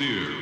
freedom